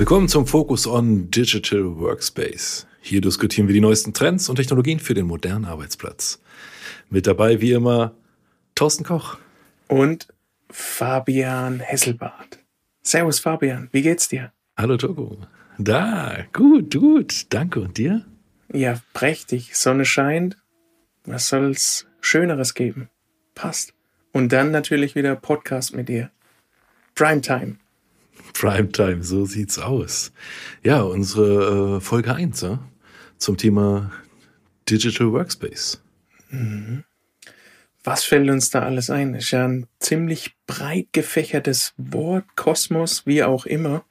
Willkommen zum Focus on Digital Workspace. Hier diskutieren wir die neuesten Trends und Technologien für den modernen Arbeitsplatz. Mit dabei wie immer Thorsten Koch und Fabian Hesselbart. Servus Fabian, wie geht's dir? Hallo Togo. Da, gut, gut, danke. Und dir? Ja, prächtig. Sonne scheint. Was soll's Schöneres geben? Passt. Und dann natürlich wieder Podcast mit dir. Primetime. Primetime, so sieht's aus. Ja, unsere äh, Folge 1 ja, zum Thema Digital Workspace. Mhm. Was fällt uns da alles ein? Ist ja ein ziemlich breit gefächertes Wort, Kosmos, wie auch immer.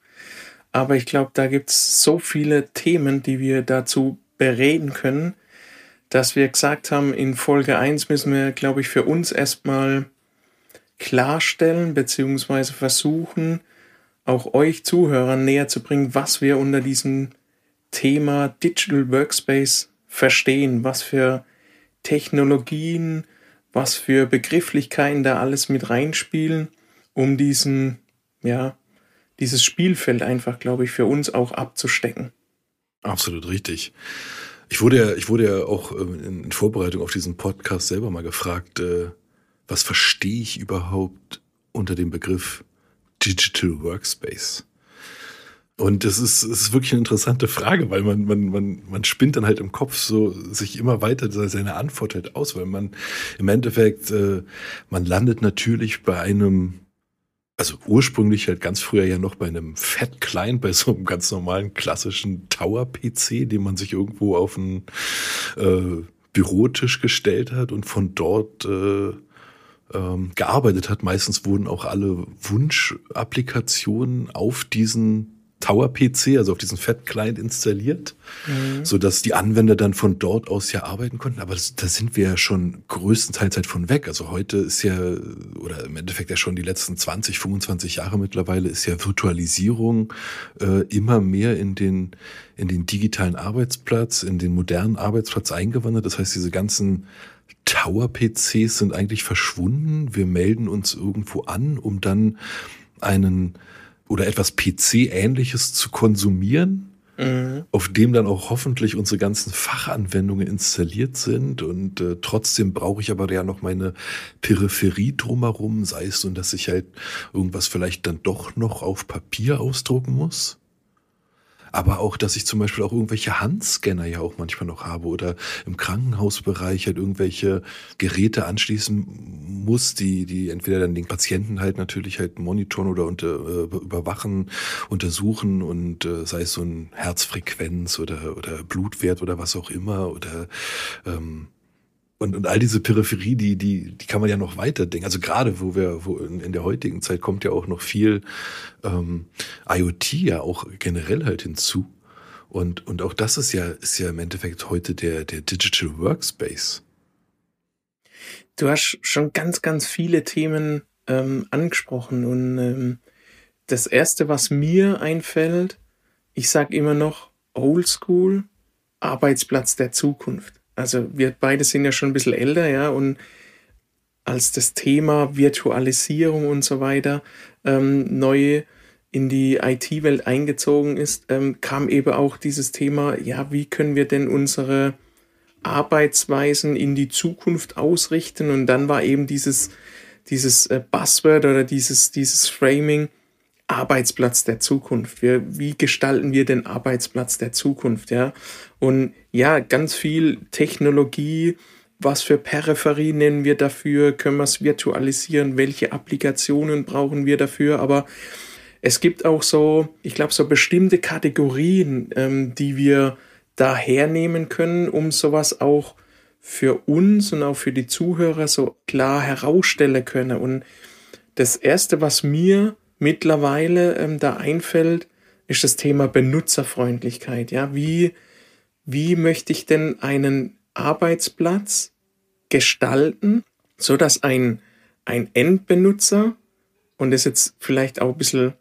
Aber ich glaube, da gibt's so viele Themen, die wir dazu bereden können, dass wir gesagt haben, in Folge 1 müssen wir, glaube ich, für uns erstmal klarstellen, beziehungsweise versuchen, auch euch Zuhörern näher zu bringen, was wir unter diesem Thema Digital Workspace verstehen, was für Technologien, was für Begrifflichkeiten da alles mit reinspielen, um diesen, ja, dieses Spielfeld einfach, glaube ich, für uns auch abzustecken. Absolut richtig. Ich wurde ja, ich wurde ja auch ähm, in Vorbereitung auf diesen Podcast selber mal gefragt, äh, was verstehe ich überhaupt unter dem Begriff Digital Workspace? Und das ist, das ist wirklich eine interessante Frage, weil man, man, man, man spinnt dann halt im Kopf so sich immer weiter seine Antwort halt aus, weil man im Endeffekt, äh, man landet natürlich bei einem, also ursprünglich halt ganz früher ja noch bei einem Fat Client, bei so einem ganz normalen klassischen Tower-PC, den man sich irgendwo auf einen äh, Bürotisch gestellt hat und von dort äh, ähm, gearbeitet hat. Meistens wurden auch alle Wunschapplikationen auf diesen Tower-PC, also auf diesen Fat-Client installiert, mhm. so dass die Anwender dann von dort aus ja arbeiten konnten. Aber das, da sind wir ja schon größtenteils halt von weg. Also heute ist ja, oder im Endeffekt ja schon die letzten 20, 25 Jahre mittlerweile, ist ja Virtualisierung äh, immer mehr in den, in den digitalen Arbeitsplatz, in den modernen Arbeitsplatz eingewandert. Das heißt, diese ganzen Tower-PCs sind eigentlich verschwunden. Wir melden uns irgendwo an, um dann einen oder etwas PC-ähnliches zu konsumieren, mhm. auf dem dann auch hoffentlich unsere ganzen Fachanwendungen installiert sind. Und äh, trotzdem brauche ich aber ja noch meine Peripherie drumherum, sei es so, dass ich halt irgendwas vielleicht dann doch noch auf Papier ausdrucken muss aber auch, dass ich zum Beispiel auch irgendwelche Handscanner ja auch manchmal noch habe oder im Krankenhausbereich halt irgendwelche Geräte anschließen muss, die, die entweder dann den Patienten halt natürlich halt monitoren oder unter, äh, überwachen, untersuchen und äh, sei es so ein Herzfrequenz oder, oder Blutwert oder was auch immer oder ähm, und, und all diese Peripherie, die, die, die kann man ja noch weiter denken. Also gerade wo wir, wo in, in der heutigen Zeit kommt ja auch noch viel ähm, IoT ja auch generell halt hinzu. Und, und auch das ist ja, ist ja im Endeffekt heute der, der Digital Workspace. Du hast schon ganz, ganz viele Themen ähm, angesprochen. Und ähm, das Erste, was mir einfällt, ich sage immer noch Oldschool, Arbeitsplatz der Zukunft. Also wir beide sind ja schon ein bisschen älter, ja, und als das Thema Virtualisierung und so weiter ähm, neu in die IT-Welt eingezogen ist, ähm, kam eben auch dieses Thema, ja, wie können wir denn unsere Arbeitsweisen in die Zukunft ausrichten? Und dann war eben dieses, dieses äh, Buzzword oder dieses, dieses Framing, Arbeitsplatz der Zukunft. Wir, wie gestalten wir den Arbeitsplatz der Zukunft, ja? Und ja, ganz viel Technologie, was für Peripherie nennen wir dafür, können wir es virtualisieren, welche Applikationen brauchen wir dafür, aber es gibt auch so, ich glaube, so bestimmte Kategorien, ähm, die wir da hernehmen können, um sowas auch für uns und auch für die Zuhörer so klar herausstellen können. Und das Erste, was mir mittlerweile ähm, da einfällt, ist das Thema Benutzerfreundlichkeit. Ja, wie, wie möchte ich denn einen Arbeitsplatz gestalten, so dass ein, ein Endbenutzer, und das ist jetzt vielleicht auch ein bisschen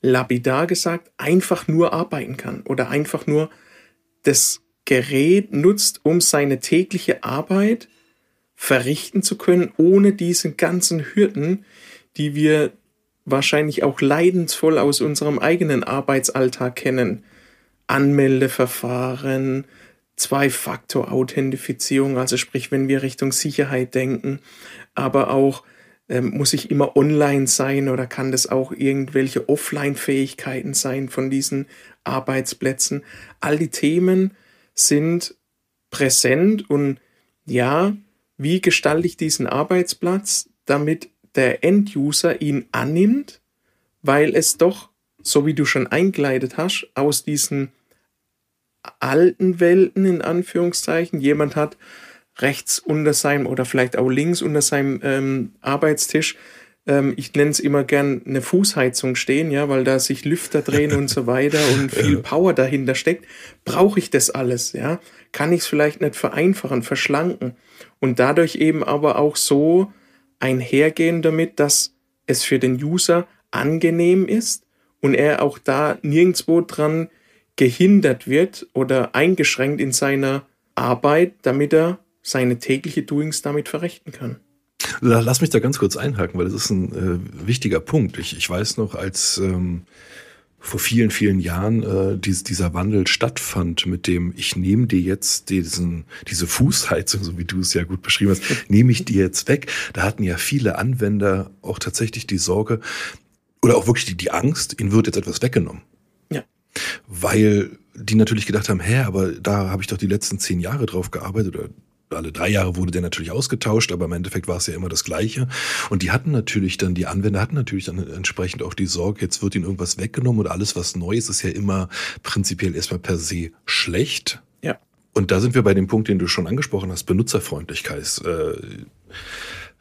lapidar gesagt, einfach nur arbeiten kann oder einfach nur das Gerät nutzt, um seine tägliche Arbeit verrichten zu können, ohne diese ganzen Hürden, die wir wahrscheinlich auch leidensvoll aus unserem eigenen Arbeitsalltag kennen. Anmeldeverfahren, Zwei-Faktor-Authentifizierung, also sprich, wenn wir Richtung Sicherheit denken, aber auch ähm, muss ich immer online sein oder kann das auch irgendwelche Offline-Fähigkeiten sein von diesen Arbeitsplätzen? All die Themen sind präsent und ja, wie gestalte ich diesen Arbeitsplatz, damit der End-User ihn annimmt, weil es doch, so wie du schon eingeleitet hast, aus diesen alten Welten in Anführungszeichen, jemand hat rechts unter seinem oder vielleicht auch links unter seinem ähm, Arbeitstisch, ähm, ich nenne es immer gern eine Fußheizung stehen, ja, weil da sich Lüfter drehen und so weiter und viel Power dahinter steckt. Brauche ich das alles, ja? Kann ich es vielleicht nicht vereinfachen, verschlanken und dadurch eben aber auch so einhergehen damit, dass es für den User angenehm ist und er auch da nirgendwo dran gehindert wird oder eingeschränkt in seiner Arbeit, damit er seine tägliche Doings damit verrichten kann. Lass mich da ganz kurz einhaken, weil das ist ein äh, wichtiger Punkt. Ich, ich weiß noch, als ähm, vor vielen, vielen Jahren äh, dies, dieser Wandel stattfand, mit dem ich nehme dir jetzt diesen, diese Fußheizung, so wie du es ja gut beschrieben hast, nehme ich dir jetzt weg. Da hatten ja viele Anwender auch tatsächlich die Sorge oder auch wirklich die, die Angst, ihnen wird jetzt etwas weggenommen. Ja. Weil die natürlich gedacht haben, hä, aber da habe ich doch die letzten zehn Jahre drauf gearbeitet oder alle drei Jahre wurde der natürlich ausgetauscht, aber im Endeffekt war es ja immer das Gleiche. Und die hatten natürlich dann, die Anwender hatten natürlich dann entsprechend auch die Sorge, jetzt wird ihnen irgendwas weggenommen oder alles, was neu ist, ist ja immer prinzipiell erstmal per se schlecht. Ja. Und da sind wir bei dem Punkt, den du schon angesprochen hast, Benutzerfreundlichkeit. Äh,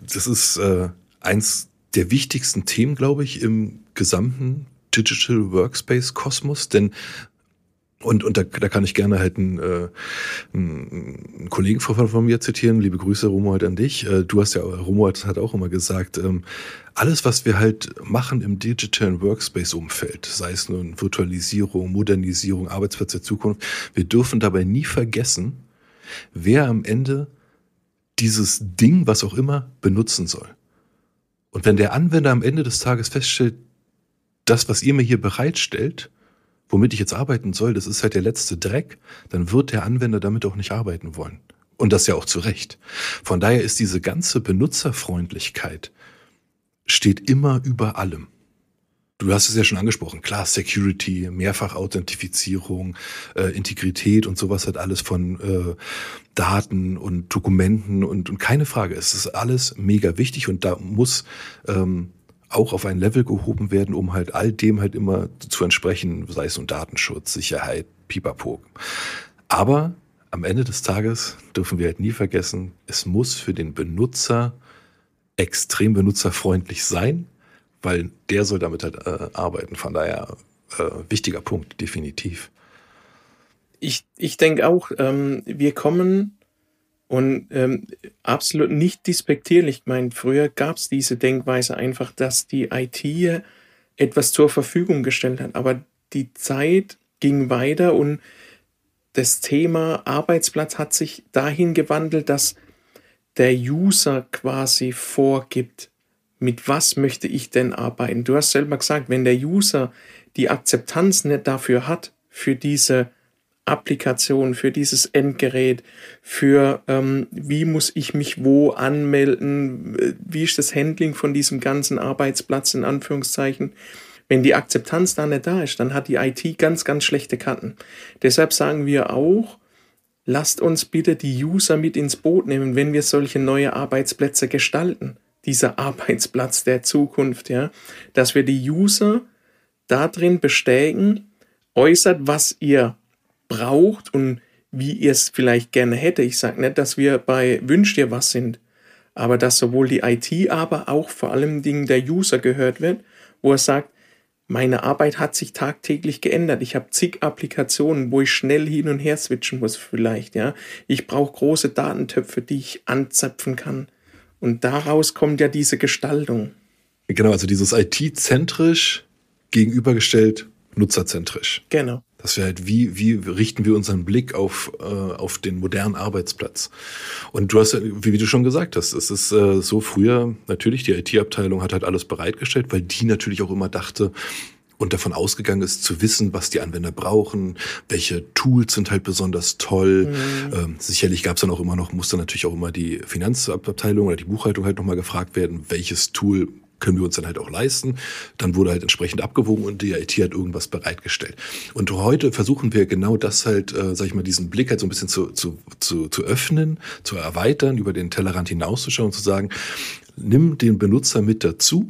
das ist äh, eins der wichtigsten Themen, glaube ich, im gesamten Digital Workspace Kosmos, denn und, und da, da kann ich gerne halt einen, äh, einen Kollegen von, von mir zitieren. Liebe Grüße, Romuald, an dich. Äh, du hast ja, Romuald hat auch immer gesagt, ähm, alles, was wir halt machen im digitalen Workspace-Umfeld, sei es nun Virtualisierung, Modernisierung, Arbeitsplätze der Zukunft, wir dürfen dabei nie vergessen, wer am Ende dieses Ding, was auch immer, benutzen soll. Und wenn der Anwender am Ende des Tages feststellt, das, was ihr mir hier bereitstellt, womit ich jetzt arbeiten soll, das ist halt der letzte Dreck, dann wird der Anwender damit auch nicht arbeiten wollen. Und das ja auch zu Recht. Von daher ist diese ganze Benutzerfreundlichkeit steht immer über allem. Du hast es ja schon angesprochen, klar, Security, Mehrfachauthentifizierung, äh, Integrität und sowas hat alles von äh, Daten und Dokumenten und, und keine Frage, es ist alles mega wichtig und da muss ähm, auch auf ein Level gehoben werden, um halt all dem halt immer zu entsprechen, sei es nun Datenschutz, Sicherheit, pipapo. Aber am Ende des Tages dürfen wir halt nie vergessen, es muss für den Benutzer extrem benutzerfreundlich sein, weil der soll damit halt äh, arbeiten. Von daher äh, wichtiger Punkt, definitiv. Ich, ich denke auch, ähm, wir kommen und ähm, absolut nicht dispektierlich. Ich meine, früher gab es diese Denkweise einfach, dass die IT etwas zur Verfügung gestellt hat. Aber die Zeit ging weiter und das Thema Arbeitsplatz hat sich dahin gewandelt, dass der User quasi vorgibt, mit was möchte ich denn arbeiten. Du hast selber gesagt, wenn der User die Akzeptanz nicht dafür hat, für diese Applikation, für dieses Endgerät, für ähm, wie muss ich mich wo anmelden, wie ist das Handling von diesem ganzen Arbeitsplatz in Anführungszeichen. Wenn die Akzeptanz da nicht da ist, dann hat die IT ganz, ganz schlechte Karten. Deshalb sagen wir auch, lasst uns bitte die User mit ins Boot nehmen, wenn wir solche neue Arbeitsplätze gestalten. Dieser Arbeitsplatz der Zukunft, ja, dass wir die User darin bestärken, äußert, was ihr braucht und wie ihr es vielleicht gerne hätte. Ich sage nicht, dass wir bei Wünsch dir was sind, aber dass sowohl die IT, aber auch vor allem Dingen der User gehört wird, wo er sagt, meine Arbeit hat sich tagtäglich geändert. Ich habe zig Applikationen, wo ich schnell hin und her switchen muss vielleicht, ja. Ich brauche große Datentöpfe, die ich anzapfen kann. Und daraus kommt ja diese Gestaltung. Genau, also dieses IT-zentrisch gegenübergestellt nutzerzentrisch. Genau. Dass wir halt, wie, wie richten wir unseren Blick auf, äh, auf den modernen Arbeitsplatz? Und du hast, wie, wie du schon gesagt hast, es ist äh, so früher, natürlich, die IT-Abteilung hat halt alles bereitgestellt, weil die natürlich auch immer dachte, und davon ausgegangen ist, zu wissen, was die Anwender brauchen, welche Tools sind halt besonders toll. Mhm. Ähm, sicherlich gab es dann auch immer noch, musste natürlich auch immer die Finanzabteilung oder die Buchhaltung halt nochmal gefragt werden, welches Tool können wir uns dann halt auch leisten. Dann wurde halt entsprechend abgewogen und die IT hat irgendwas bereitgestellt. Und heute versuchen wir genau das halt, äh, sag ich mal, diesen Blick halt so ein bisschen zu, zu, zu, zu öffnen, zu erweitern, über den Tellerrand hinauszuschauen und zu sagen, nimm den Benutzer mit dazu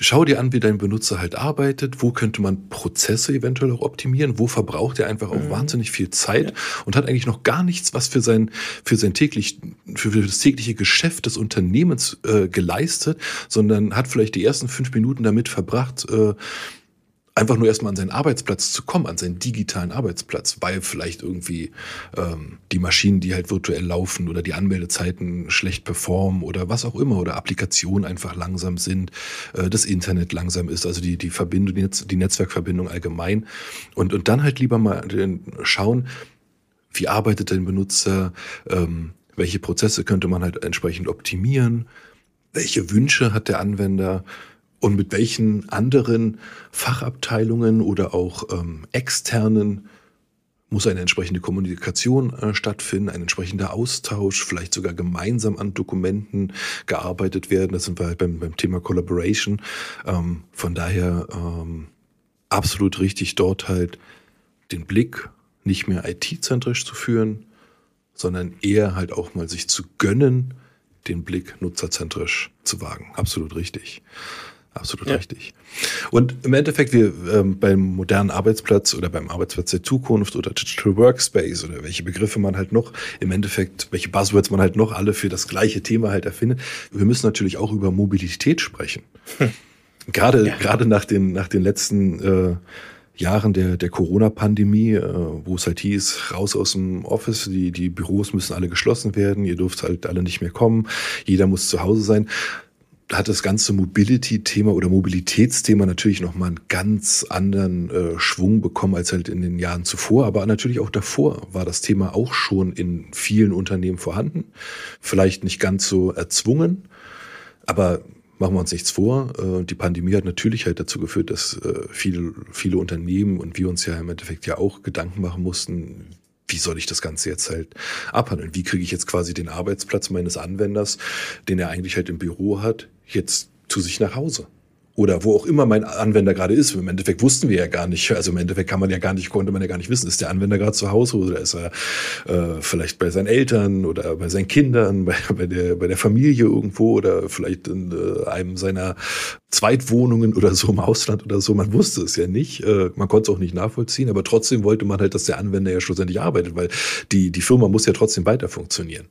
Schau dir an, wie dein Benutzer halt arbeitet, wo könnte man Prozesse eventuell auch optimieren, wo verbraucht er einfach auch mhm. wahnsinnig viel Zeit ja. und hat eigentlich noch gar nichts, was für sein, für sein täglich, für, für das tägliche Geschäft des Unternehmens äh, geleistet, sondern hat vielleicht die ersten fünf Minuten damit verbracht, äh, einfach nur erstmal an seinen Arbeitsplatz zu kommen, an seinen digitalen Arbeitsplatz, weil vielleicht irgendwie ähm, die Maschinen, die halt virtuell laufen oder die Anmeldezeiten schlecht performen oder was auch immer oder Applikationen einfach langsam sind, äh, das Internet langsam ist, also die, die Verbindung, die, Netz, die Netzwerkverbindung allgemein. Und, und dann halt lieber mal schauen, wie arbeitet dein Benutzer, ähm, welche Prozesse könnte man halt entsprechend optimieren, welche Wünsche hat der Anwender, und mit welchen anderen Fachabteilungen oder auch ähm, externen muss eine entsprechende Kommunikation äh, stattfinden, ein entsprechender Austausch, vielleicht sogar gemeinsam an Dokumenten gearbeitet werden. Das sind wir halt beim, beim Thema Collaboration. Ähm, von daher ähm, absolut richtig, dort halt den Blick nicht mehr IT-zentrisch zu führen, sondern eher halt auch mal sich zu gönnen, den Blick nutzerzentrisch zu wagen. Absolut richtig. Absolut ja. richtig. Und im Endeffekt, wir ähm, beim modernen Arbeitsplatz oder beim Arbeitsplatz der Zukunft oder Digital Workspace oder welche Begriffe man halt noch, im Endeffekt, welche Buzzwords man halt noch alle für das gleiche Thema halt erfindet. Wir müssen natürlich auch über Mobilität sprechen. Hm. Gerade, ja. gerade nach den, nach den letzten äh, Jahren der, der Corona-Pandemie, äh, wo es halt hieß, raus aus dem Office, die, die Büros müssen alle geschlossen werden, ihr dürft halt alle nicht mehr kommen, jeder muss zu Hause sein hat das ganze Mobility-Thema oder Mobilitätsthema natürlich nochmal einen ganz anderen äh, Schwung bekommen als halt in den Jahren zuvor. Aber natürlich auch davor war das Thema auch schon in vielen Unternehmen vorhanden. Vielleicht nicht ganz so erzwungen, aber machen wir uns nichts vor. Äh, die Pandemie hat natürlich halt dazu geführt, dass äh, viele, viele Unternehmen und wir uns ja im Endeffekt ja auch Gedanken machen mussten, wie soll ich das Ganze jetzt halt abhandeln? Wie kriege ich jetzt quasi den Arbeitsplatz meines Anwenders, den er eigentlich halt im Büro hat, jetzt zu sich nach Hause? oder wo auch immer mein Anwender gerade ist. Im Endeffekt wussten wir ja gar nicht, also im Endeffekt kann man ja gar nicht, konnte man ja gar nicht wissen, ist der Anwender gerade zu Hause oder ist er äh, vielleicht bei seinen Eltern oder bei seinen Kindern, bei, bei, der, bei der Familie irgendwo oder vielleicht in äh, einem seiner Zweitwohnungen oder so im Ausland oder so. Man wusste es ja nicht, äh, man konnte es auch nicht nachvollziehen, aber trotzdem wollte man halt, dass der Anwender ja schlussendlich arbeitet, weil die, die Firma muss ja trotzdem weiter funktionieren.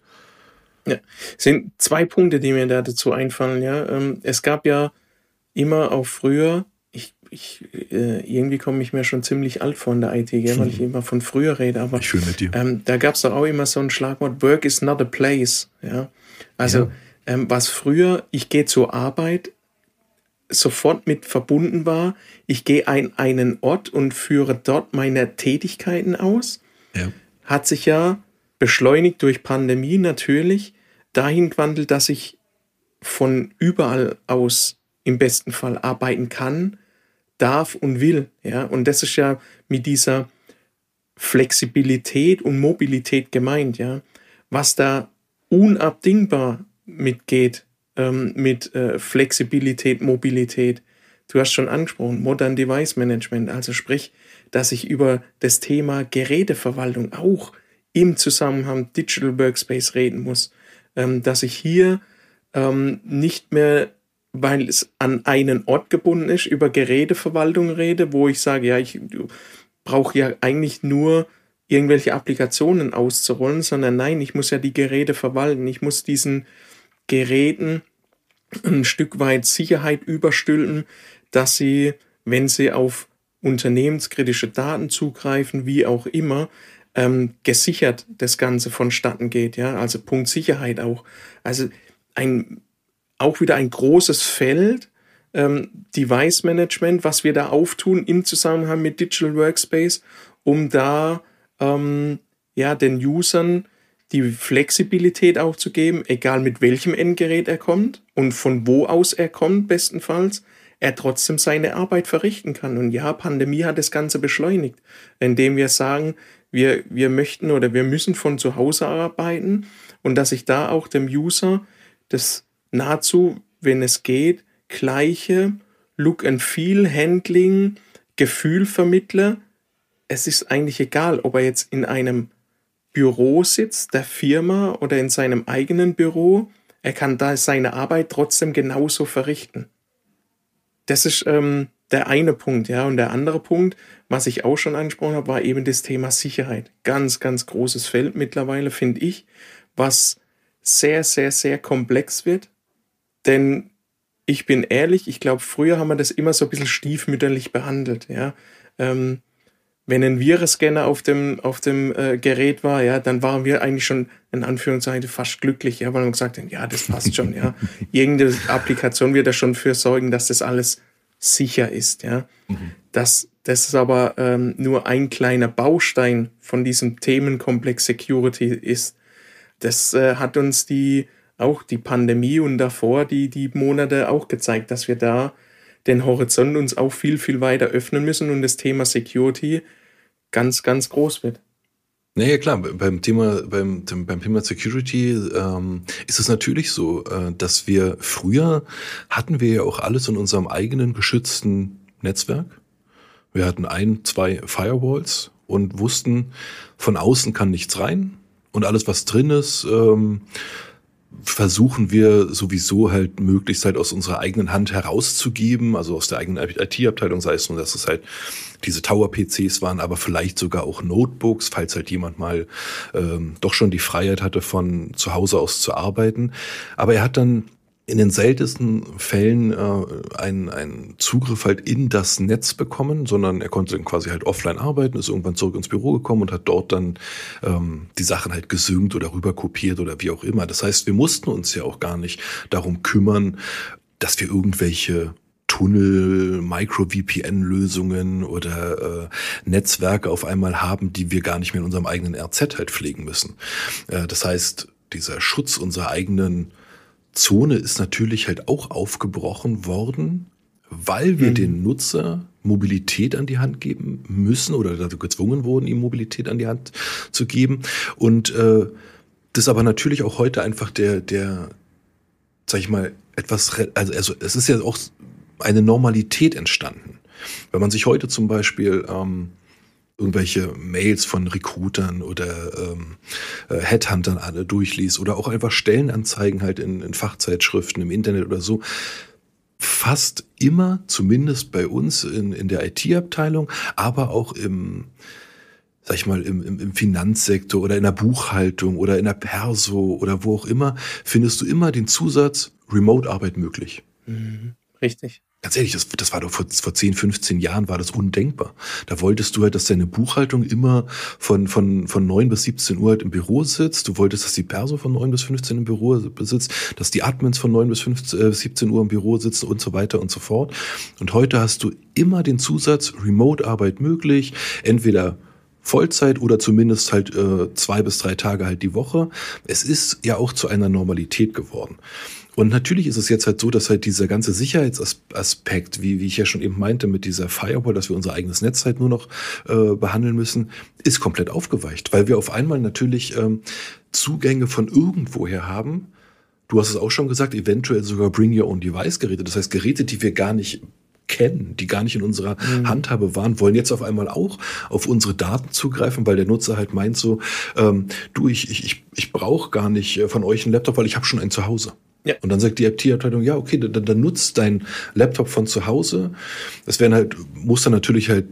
Ja, es sind zwei Punkte, die mir da dazu einfallen. Ja, ähm, es gab ja immer auch früher, ich, ich, äh, irgendwie komme ich mir schon ziemlich alt vor in der IT, gell, weil ich immer von früher rede, aber ich mit dir. Ähm, da gab es doch auch immer so ein Schlagwort, Work is not a place. Ja? Also ja. Ähm, was früher, ich gehe zur Arbeit, sofort mit verbunden war, ich gehe an einen Ort und führe dort meine Tätigkeiten aus, ja. hat sich ja beschleunigt durch Pandemie natürlich dahin gewandelt, dass ich von überall aus im besten Fall arbeiten kann, darf und will. Ja? Und das ist ja mit dieser Flexibilität und Mobilität gemeint, ja. Was da unabdingbar mitgeht, ähm, mit äh, Flexibilität, Mobilität. Du hast schon angesprochen, Modern Device Management, also sprich, dass ich über das Thema Geräteverwaltung auch im Zusammenhang Digital Workspace reden muss, ähm, dass ich hier ähm, nicht mehr weil es an einen Ort gebunden ist, über Geräteverwaltung rede, wo ich sage, ja, ich brauche ja eigentlich nur irgendwelche Applikationen auszurollen, sondern nein, ich muss ja die Geräte verwalten. Ich muss diesen Geräten ein Stück weit Sicherheit überstülpen, dass sie, wenn sie auf unternehmenskritische Daten zugreifen, wie auch immer, ähm, gesichert das Ganze vonstatten geht. Ja, also Punkt Sicherheit auch. Also ein auch wieder ein großes Feld, ähm, Device Management, was wir da auftun im Zusammenhang mit Digital Workspace, um da ähm, ja den Usern die Flexibilität auch zu geben, egal mit welchem Endgerät er kommt und von wo aus er kommt, bestenfalls, er trotzdem seine Arbeit verrichten kann. Und ja, Pandemie hat das Ganze beschleunigt, indem wir sagen, wir, wir möchten oder wir müssen von zu Hause arbeiten und dass ich da auch dem User das nahezu, wenn es geht, gleiche Look and Feel, Handling, Gefühl vermittle. Es ist eigentlich egal, ob er jetzt in einem Büro sitzt, der Firma oder in seinem eigenen Büro. Er kann da seine Arbeit trotzdem genauso verrichten. Das ist ähm, der eine Punkt, ja. Und der andere Punkt, was ich auch schon angesprochen habe, war eben das Thema Sicherheit. Ganz, ganz großes Feld mittlerweile, finde ich, was sehr, sehr, sehr komplex wird. Denn ich bin ehrlich, ich glaube, früher haben wir das immer so ein bisschen stiefmütterlich behandelt, ja. Ähm, wenn ein Virenscanner auf dem, auf dem äh, Gerät war, ja, dann waren wir eigentlich schon in Anführungszeichen fast glücklich, ja, weil wir gesagt haben, ja, das passt schon, ja. Irgendeine Applikation wird da schon für sorgen, dass das alles sicher ist, ja. Mhm. Das, das ist aber ähm, nur ein kleiner Baustein von diesem Themenkomplex Security ist. Das äh, hat uns die auch die Pandemie und davor die, die Monate auch gezeigt, dass wir da den Horizont uns auch viel, viel weiter öffnen müssen und das Thema Security ganz, ganz groß wird. Naja, klar, beim Thema, beim, beim Thema Security ähm, ist es natürlich so, äh, dass wir früher hatten wir ja auch alles in unserem eigenen geschützten Netzwerk. Wir hatten ein, zwei Firewalls und wussten, von außen kann nichts rein und alles, was drin ist, ähm, versuchen wir sowieso halt möglichst halt aus unserer eigenen Hand herauszugeben, also aus der eigenen IT-Abteilung, sei es nur, dass es halt diese Tower-PCs waren, aber vielleicht sogar auch Notebooks, falls halt jemand mal ähm, doch schon die Freiheit hatte, von zu Hause aus zu arbeiten. Aber er hat dann in den seltensten Fällen äh, einen, einen Zugriff halt in das Netz bekommen, sondern er konnte quasi halt offline arbeiten, ist irgendwann zurück ins Büro gekommen und hat dort dann ähm, die Sachen halt gesynkt oder rüber kopiert oder wie auch immer. Das heißt, wir mussten uns ja auch gar nicht darum kümmern, dass wir irgendwelche Tunnel, Micro-VPN-Lösungen oder äh, Netzwerke auf einmal haben, die wir gar nicht mehr in unserem eigenen RZ halt pflegen müssen. Äh, das heißt, dieser Schutz unserer eigenen Zone ist natürlich halt auch aufgebrochen worden, weil wir mhm. den Nutzer Mobilität an die Hand geben müssen oder dazu gezwungen wurden, ihm Mobilität an die Hand zu geben. Und äh, das aber natürlich auch heute einfach der, der, sag ich mal, etwas, also, also es ist ja auch eine Normalität entstanden. Wenn man sich heute zum Beispiel ähm, irgendwelche Mails von Recruitern oder ähm, äh, Headhuntern alle durchliest oder auch einfach Stellenanzeigen halt in, in Fachzeitschriften im Internet oder so, fast immer, zumindest bei uns in, in der IT-Abteilung, aber auch im, sag ich mal, im, im, im Finanzsektor oder in der Buchhaltung oder in der Perso oder wo auch immer, findest du immer den Zusatz Remote-Arbeit möglich. Mhm, richtig. Ganz ehrlich, das, das war doch vor, vor 10, 15 Jahren war das undenkbar. Da wolltest du halt, dass deine Buchhaltung immer von, von, von 9 bis 17 Uhr halt im Büro sitzt. Du wolltest, dass die Perso von 9 bis 15 im Büro sitzt, dass die Admins von 9 bis 15, äh, 17 Uhr im Büro sitzen und so weiter und so fort. Und heute hast du immer den Zusatz Remote-Arbeit möglich. Entweder Vollzeit oder zumindest halt äh, zwei bis drei Tage halt die Woche. Es ist ja auch zu einer Normalität geworden. Und natürlich ist es jetzt halt so, dass halt dieser ganze Sicherheitsaspekt, wie, wie ich ja schon eben meinte, mit dieser Firewall, dass wir unser eigenes Netz halt nur noch äh, behandeln müssen, ist komplett aufgeweicht, weil wir auf einmal natürlich ähm, Zugänge von irgendwoher haben. Du hast es auch schon gesagt, eventuell sogar Bring Your Own Device Geräte. Das heißt, Geräte, die wir gar nicht kennen, die gar nicht in unserer mhm. Handhabe waren, wollen jetzt auf einmal auch auf unsere Daten zugreifen, weil der Nutzer halt meint so, ähm, du, ich, ich, ich, brauche gar nicht äh, von euch einen Laptop, weil ich habe schon einen zu Hause. Ja. Und dann sagt die IT-Abteilung, ja, okay, dann, dann nutzt dein Laptop von zu Hause. Das werden halt, muss dann natürlich halt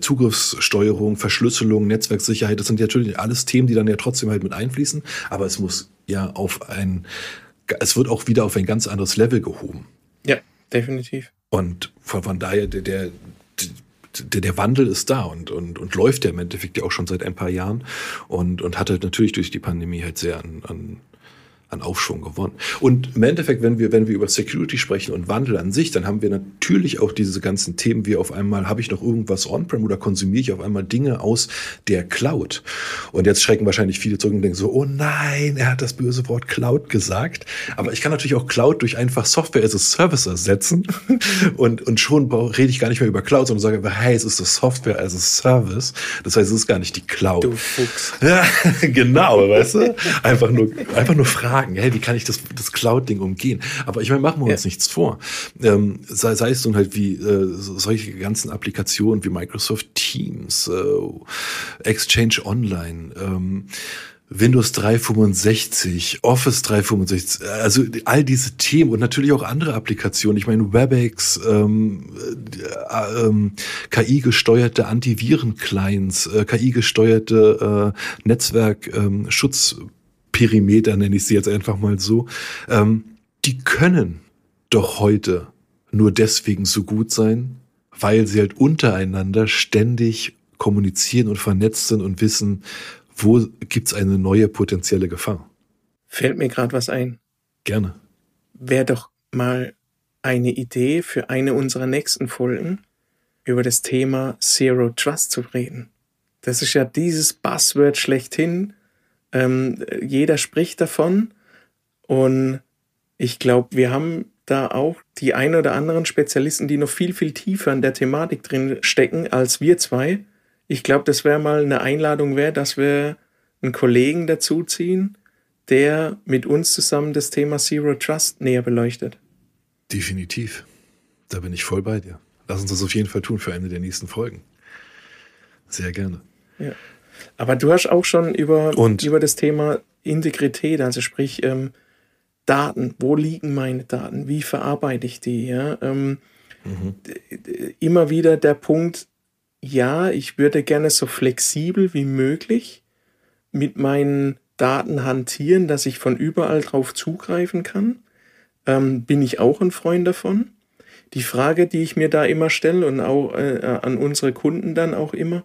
Zugriffssteuerung, Verschlüsselung, Netzwerksicherheit, das sind ja natürlich alles Themen, die dann ja trotzdem halt mit einfließen, aber es muss ja auf ein, es wird auch wieder auf ein ganz anderes Level gehoben. Ja, definitiv. Und von, von daher, der, der, der, der Wandel ist da und, und, und läuft ja im Endeffekt ja auch schon seit ein paar Jahren. Und, und hat halt natürlich durch die Pandemie halt sehr an, an an Aufschwung gewonnen. Und im Endeffekt, wenn wir, wenn wir über Security sprechen und Wandel an sich, dann haben wir natürlich auch diese ganzen Themen wie auf einmal, habe ich noch irgendwas on-prem oder konsumiere ich auf einmal Dinge aus der Cloud? Und jetzt schrecken wahrscheinlich viele zurück und denken so, oh nein, er hat das böse Wort Cloud gesagt. Aber ich kann natürlich auch Cloud durch einfach Software as a Service ersetzen. und, und schon rede ich gar nicht mehr über Cloud, sondern sage, hey, es ist das Software as a Service. Das heißt, es ist gar nicht die Cloud. Du Fuchs. Ja, genau, weißt du? Einfach nur, einfach nur Fragen fragen, hey, wie kann ich das, das Cloud-Ding umgehen? Aber ich meine, machen wir uns ja. nichts vor. Ähm, sei, sei es nun halt wie äh, solche ganzen Applikationen wie Microsoft Teams, äh, Exchange Online, ähm, Windows 365, Office 365, also all diese Themen und natürlich auch andere Applikationen. Ich meine, WebEx, ähm, äh, ähm, KI-gesteuerte Antiviren-Clients, äh, KI-gesteuerte äh, Netzwerkschutz- ähm, Perimeter, nenne ich sie jetzt einfach mal so, ähm, die können doch heute nur deswegen so gut sein, weil sie halt untereinander ständig kommunizieren und vernetzt sind und wissen, wo gibt's eine neue potenzielle Gefahr. Fällt mir gerade was ein. Gerne. Wäre doch mal eine Idee für eine unserer nächsten Folgen, über das Thema Zero Trust zu reden. Das ist ja dieses Buzzword schlechthin, ähm, jeder spricht davon und ich glaube, wir haben da auch die ein oder anderen Spezialisten, die noch viel, viel tiefer in der Thematik drin stecken als wir zwei. Ich glaube, das wäre mal eine Einladung wert, dass wir einen Kollegen dazuziehen, der mit uns zusammen das Thema Zero Trust näher beleuchtet. Definitiv. Da bin ich voll bei dir. Lass uns das auf jeden Fall tun für eine der nächsten Folgen. Sehr gerne. Ja. Aber du hast auch schon über, Und? über das Thema Integrität, also sprich ähm, Daten, wo liegen meine Daten, wie verarbeite ich die, ja? Ähm, mhm. Immer wieder der Punkt, ja, ich würde gerne so flexibel wie möglich mit meinen Daten hantieren, dass ich von überall drauf zugreifen kann. Ähm, bin ich auch ein Freund davon. Die Frage, die ich mir da immer stelle und auch äh, an unsere Kunden dann auch immer,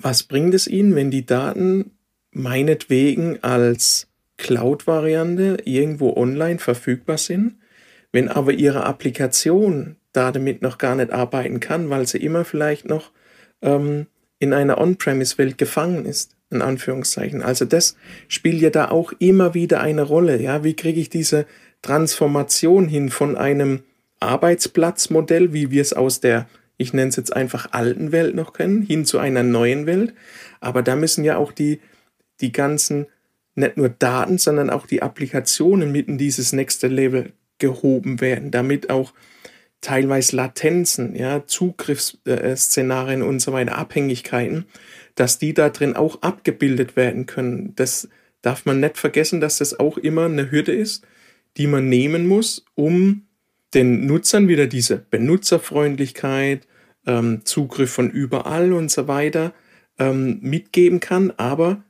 was bringt es Ihnen, wenn die Daten meinetwegen als Cloud-Variante irgendwo online verfügbar sind, wenn aber Ihre Applikation da damit noch gar nicht arbeiten kann, weil sie immer vielleicht noch ähm, in einer On-Premise-Welt gefangen ist, in Anführungszeichen. Also das spielt ja da auch immer wieder eine Rolle. Ja, wie kriege ich diese Transformation hin von einem Arbeitsplatzmodell, wie wir es aus der ich nenne es jetzt einfach alten Welt noch kennen, hin zu einer neuen Welt. Aber da müssen ja auch die, die ganzen, nicht nur Daten, sondern auch die Applikationen mitten dieses nächste Level gehoben werden, damit auch teilweise Latenzen, ja, Zugriffsszenarien und so weiter, Abhängigkeiten, dass die da drin auch abgebildet werden können. Das darf man nicht vergessen, dass das auch immer eine Hürde ist, die man nehmen muss, um den Nutzern wieder diese Benutzerfreundlichkeit, ähm, Zugriff von überall und so weiter ähm, mitgeben kann, aber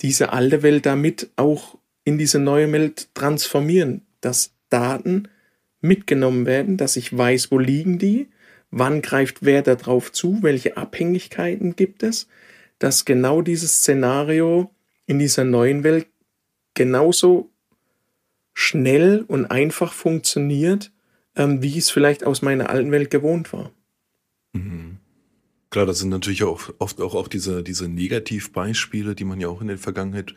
diese alte Welt damit auch in diese neue Welt transformieren, dass Daten mitgenommen werden, dass ich weiß, wo liegen die, wann greift wer darauf zu, welche Abhängigkeiten gibt es, dass genau dieses Szenario in dieser neuen Welt genauso schnell und einfach funktioniert, ähm, wie ich es vielleicht aus meiner alten Welt gewohnt war. Mhm. Klar, das sind natürlich auch oft auch, auch diese, diese Negativbeispiele, die man ja auch in der Vergangenheit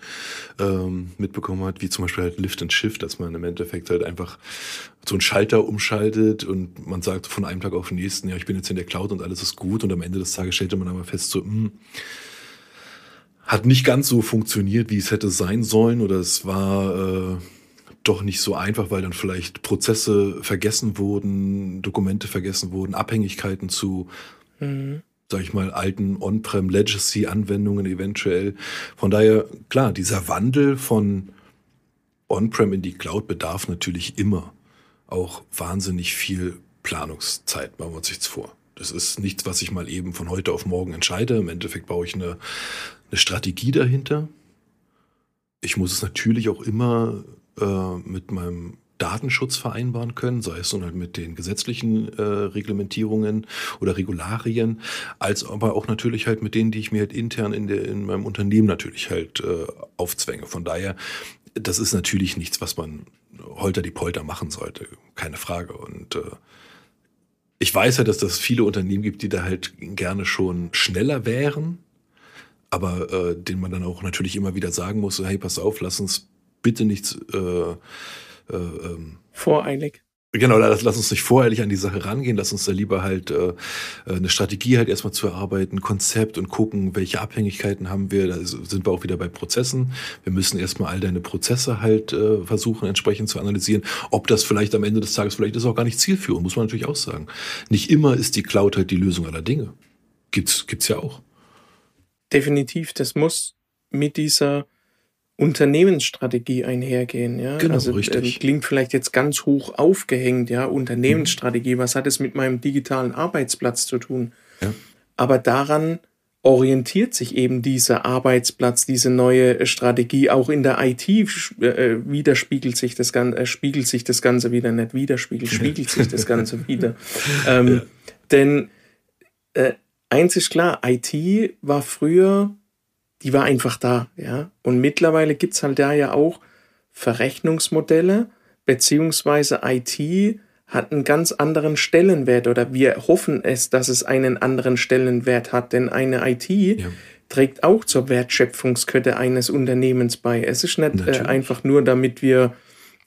ähm, mitbekommen hat, wie zum Beispiel halt Lift and Shift, dass man im Endeffekt halt einfach so einen Schalter umschaltet und man sagt von einem Tag auf den nächsten, ja, ich bin jetzt in der Cloud und alles ist gut und am Ende des Tages stellte man aber fest, so, mh, hm, hat nicht ganz so funktioniert, wie es hätte sein sollen oder es war äh, doch nicht so einfach, weil dann vielleicht Prozesse vergessen wurden, Dokumente vergessen wurden, Abhängigkeiten zu, mhm. sag ich mal, alten On-Prem Legacy-Anwendungen eventuell. Von daher, klar, dieser Wandel von On-Prem in die Cloud bedarf natürlich immer auch wahnsinnig viel Planungszeit, machen wir uns nichts vor. Das ist nichts, was ich mal eben von heute auf morgen entscheide. Im Endeffekt baue ich eine, eine Strategie dahinter. Ich muss es natürlich auch immer äh, mit meinem Datenschutz vereinbaren können, sei es so halt mit den gesetzlichen äh, Reglementierungen oder Regularien, als aber auch natürlich halt mit denen, die ich mir halt intern in, der, in meinem Unternehmen natürlich halt äh, aufzwänge. Von daher das ist natürlich nichts, was man holter die Polter machen sollte, keine Frage. Und äh, ich weiß ja, dass das viele Unternehmen gibt, die da halt gerne schon schneller wären, aber äh, denen man dann auch natürlich immer wieder sagen muss, hey, pass auf, lass uns bitte nichts äh, äh, ähm, voreilig. Genau, lass, lass uns nicht voreilig an die Sache rangehen, lass uns da lieber halt äh, eine Strategie halt erstmal zu erarbeiten, Konzept und gucken, welche Abhängigkeiten haben wir. Da sind wir auch wieder bei Prozessen. Wir müssen erstmal all deine Prozesse halt äh, versuchen, entsprechend zu analysieren. Ob das vielleicht am Ende des Tages, vielleicht ist auch gar nicht zielführend, muss man natürlich auch sagen. Nicht immer ist die Cloud halt die Lösung aller Dinge. Gibt's, gibt's ja auch. Definitiv, das muss mit dieser Unternehmensstrategie einhergehen, ja. Genau, also, richtig. Äh, klingt vielleicht jetzt ganz hoch aufgehängt, ja. Unternehmensstrategie, mhm. was hat es mit meinem digitalen Arbeitsplatz zu tun? Ja. Aber daran orientiert sich eben dieser Arbeitsplatz, diese neue Strategie. Auch in der IT äh, widerspiegelt sich das Ganze, äh, spiegelt sich das Ganze wieder nicht widerspiegelt, spiegelt sich das Ganze wieder. Ähm, ja. Denn äh, eins ist klar, IT war früher die war einfach da, ja. Und mittlerweile gibt's halt da ja auch Verrechnungsmodelle, beziehungsweise IT hat einen ganz anderen Stellenwert oder wir hoffen es, dass es einen anderen Stellenwert hat, denn eine IT ja. trägt auch zur Wertschöpfungskette eines Unternehmens bei. Es ist nicht äh, einfach nur, damit wir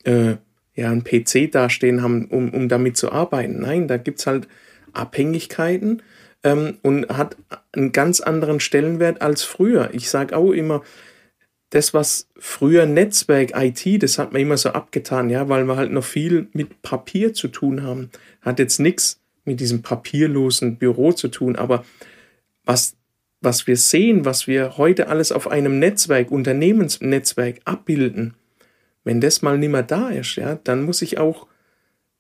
äh, ja einen PC dastehen haben, um, um damit zu arbeiten. Nein, da gibt's halt Abhängigkeiten ähm, und hat einen ganz anderen Stellenwert als früher. Ich sage auch immer, das, was früher Netzwerk, IT, das hat man immer so abgetan, ja, weil wir halt noch viel mit Papier zu tun haben. Hat jetzt nichts mit diesem papierlosen Büro zu tun, aber was, was wir sehen, was wir heute alles auf einem Netzwerk, Unternehmensnetzwerk abbilden, wenn das mal nicht mehr da ist, ja, dann muss ich auch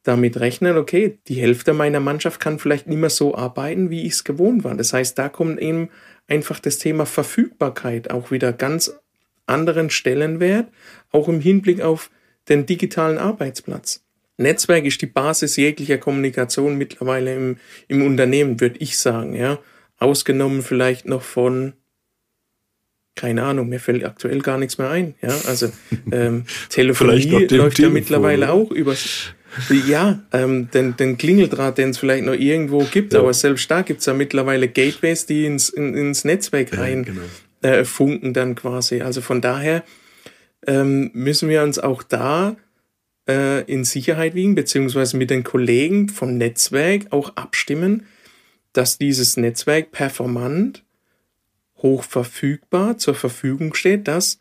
damit rechnen, okay, die Hälfte meiner Mannschaft kann vielleicht nicht mehr so arbeiten, wie ich es gewohnt war. Das heißt, da kommt eben einfach das Thema Verfügbarkeit auch wieder ganz anderen Stellenwert, auch im Hinblick auf den digitalen Arbeitsplatz. Netzwerk ist die Basis jeglicher Kommunikation mittlerweile im, im Unternehmen, würde ich sagen, ja. Ausgenommen vielleicht noch von, keine Ahnung, mir fällt aktuell gar nichts mehr ein, ja. Also ähm, Telefonie läuft Telefon, ja mittlerweile auch über ja, ähm, den, den Klingeldraht, den es vielleicht noch irgendwo gibt, ja. aber selbst da gibt es ja mittlerweile Gateways, die ins, in, ins Netzwerk rein ja, genau. äh, funken dann quasi. Also von daher ähm, müssen wir uns auch da äh, in Sicherheit wiegen, beziehungsweise mit den Kollegen vom Netzwerk auch abstimmen, dass dieses Netzwerk performant, hoch verfügbar zur Verfügung steht, dass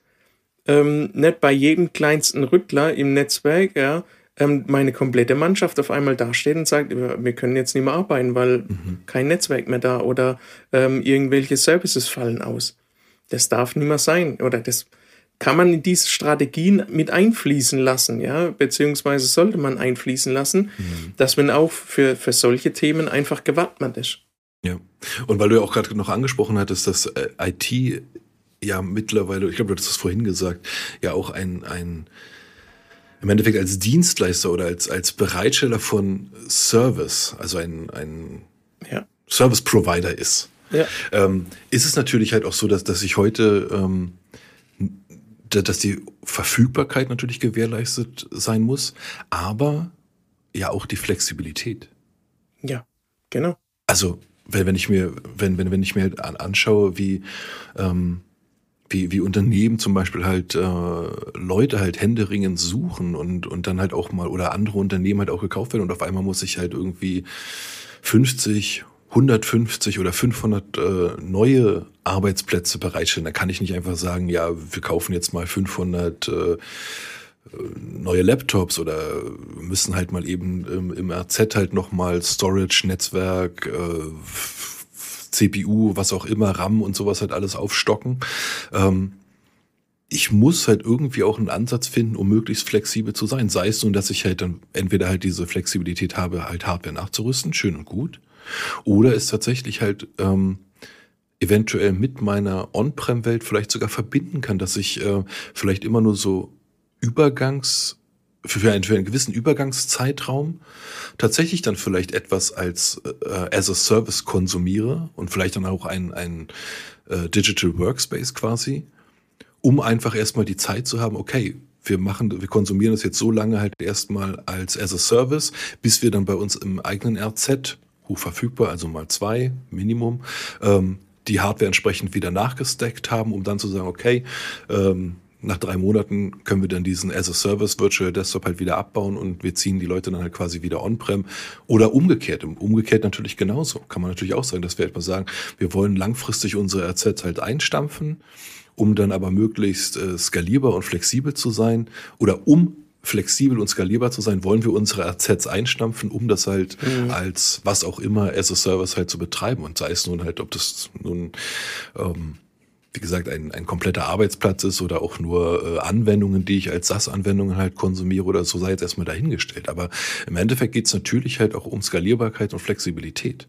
ähm, nicht bei jedem kleinsten Rüttler im Netzwerk, ja, ähm, meine komplette Mannschaft auf einmal dasteht und sagt, wir können jetzt nicht mehr arbeiten, weil mhm. kein Netzwerk mehr da oder ähm, irgendwelche Services fallen aus. Das darf nicht mehr sein oder das kann man in diese Strategien mit einfließen lassen, ja, beziehungsweise sollte man einfließen lassen, mhm. dass man auch für, für solche Themen einfach gewappnet ist. Ja, und weil du ja auch gerade noch angesprochen hattest, dass äh, IT ja mittlerweile, ich glaube, du hast es vorhin gesagt, ja auch ein, ein im Endeffekt als Dienstleister oder als, als Bereitsteller von Service, also ein, ein ja. Service Provider ist, ja. ähm, ist es natürlich halt auch so, dass, dass ich heute, ähm, dass die Verfügbarkeit natürlich gewährleistet sein muss, aber ja auch die Flexibilität. Ja, genau. Also, wenn, wenn ich mir, wenn, wenn, wenn ich mir anschaue, wie, ähm, wie, wie Unternehmen zum Beispiel halt äh, Leute halt händeringend suchen und, und dann halt auch mal oder andere Unternehmen halt auch gekauft werden und auf einmal muss ich halt irgendwie 50, 150 oder 500 äh, neue Arbeitsplätze bereitstellen. Da kann ich nicht einfach sagen, ja, wir kaufen jetzt mal 500 äh, neue Laptops oder müssen halt mal eben im, im RZ halt nochmal Storage, Netzwerk, äh, CPU, was auch immer, RAM und sowas halt alles aufstocken. Ähm, ich muss halt irgendwie auch einen Ansatz finden, um möglichst flexibel zu sein. Sei es nun, dass ich halt dann entweder halt diese Flexibilität habe, halt Hardware nachzurüsten, schön und gut, oder es tatsächlich halt ähm, eventuell mit meiner On-Prem-Welt vielleicht sogar verbinden kann, dass ich äh, vielleicht immer nur so Übergangs für einen, für einen gewissen Übergangszeitraum tatsächlich dann vielleicht etwas als äh, as a Service konsumiere und vielleicht dann auch ein, ein äh, Digital Workspace quasi, um einfach erstmal die Zeit zu haben, okay, wir machen, wir konsumieren das jetzt so lange halt erstmal als as a Service, bis wir dann bei uns im eigenen RZ, hoch verfügbar, also mal zwei Minimum, ähm, die Hardware entsprechend wieder nachgesteckt haben, um dann zu sagen, okay, ähm, nach drei Monaten können wir dann diesen as a Service Virtual Desktop halt wieder abbauen und wir ziehen die Leute dann halt quasi wieder on-prem oder umgekehrt. Umgekehrt natürlich genauso. Kann man natürlich auch sagen, dass wir etwa sagen, wir wollen langfristig unsere RZ halt einstampfen, um dann aber möglichst äh, skalierbar und flexibel zu sein oder um flexibel und skalierbar zu sein, wollen wir unsere RZs einstampfen, um das halt mhm. als was auch immer as a Service halt zu betreiben. Und sei es nun halt, ob das nun ähm, wie gesagt, ein, ein kompletter Arbeitsplatz ist oder auch nur äh, Anwendungen, die ich als SAS-Anwendungen halt konsumiere oder so, sei jetzt erstmal dahingestellt. Aber im Endeffekt geht es natürlich halt auch um Skalierbarkeit und Flexibilität.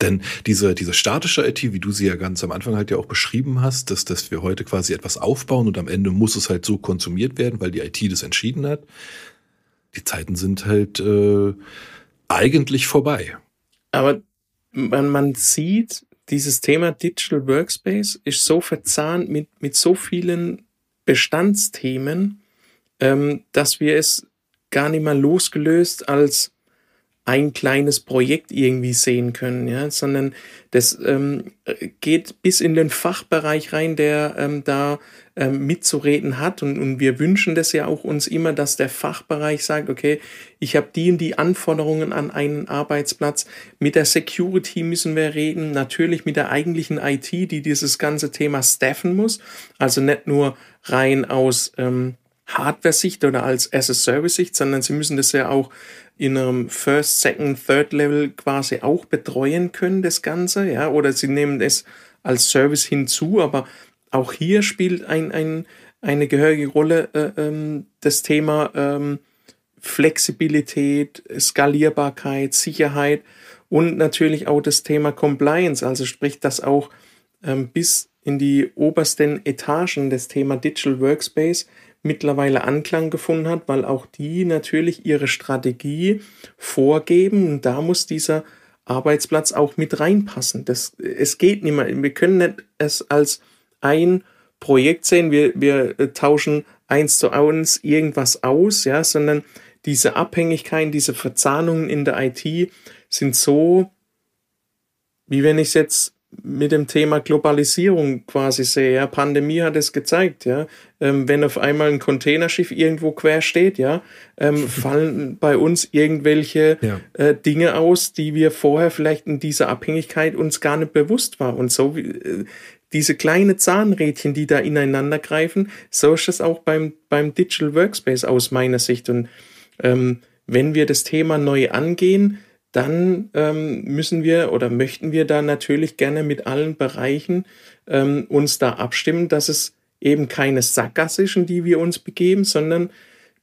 Denn diese, diese statische IT, wie du sie ja ganz am Anfang halt ja auch beschrieben hast, dass, dass wir heute quasi etwas aufbauen und am Ende muss es halt so konsumiert werden, weil die IT das entschieden hat. Die Zeiten sind halt äh, eigentlich vorbei. Aber man, man sieht, dieses Thema Digital Workspace ist so verzahnt mit, mit so vielen Bestandsthemen, ähm, dass wir es gar nicht mal losgelöst als ein kleines Projekt irgendwie sehen können, ja, sondern das ähm, geht bis in den Fachbereich rein, der ähm, da ähm, mitzureden hat. Und, und wir wünschen das ja auch uns immer, dass der Fachbereich sagt, okay, ich habe die und die Anforderungen an einen Arbeitsplatz. Mit der Security müssen wir reden, natürlich mit der eigentlichen IT, die dieses ganze Thema staffen muss. Also nicht nur rein aus ähm, Hardware-Sicht oder als as-a-Service-Sicht, sondern sie müssen das ja auch in einem First, Second, Third Level quasi auch betreuen können, das Ganze, ja, oder sie nehmen es als Service hinzu, aber auch hier spielt ein, ein, eine gehörige Rolle äh, ähm, das Thema ähm, Flexibilität, Skalierbarkeit, Sicherheit und natürlich auch das Thema Compliance, also sprich, dass auch ähm, bis in die obersten Etagen das Thema Digital Workspace mittlerweile Anklang gefunden hat, weil auch die natürlich ihre Strategie vorgeben und da muss dieser Arbeitsplatz auch mit reinpassen. Das, es geht nicht mehr. Wir können nicht es als ein Projekt sehen, wir, wir äh, tauschen eins zu eins irgendwas aus, ja, sondern diese Abhängigkeiten, diese Verzahnungen in der IT sind so, wie wenn ich es jetzt mit dem Thema Globalisierung quasi sehe. Ja, Pandemie hat es gezeigt, ja. Ähm, wenn auf einmal ein Containerschiff irgendwo quer steht, ja, ähm, fallen bei uns irgendwelche ja. äh, Dinge aus, die wir vorher vielleicht in dieser Abhängigkeit uns gar nicht bewusst war. Und so äh, diese kleine Zahnrädchen, die da ineinander greifen, so ist es auch beim, beim Digital Workspace aus meiner Sicht. Und ähm, wenn wir das Thema neu angehen, dann ähm, müssen wir oder möchten wir da natürlich gerne mit allen Bereichen ähm, uns da abstimmen, dass es eben keine Sackgasse ist, in die wir uns begeben, sondern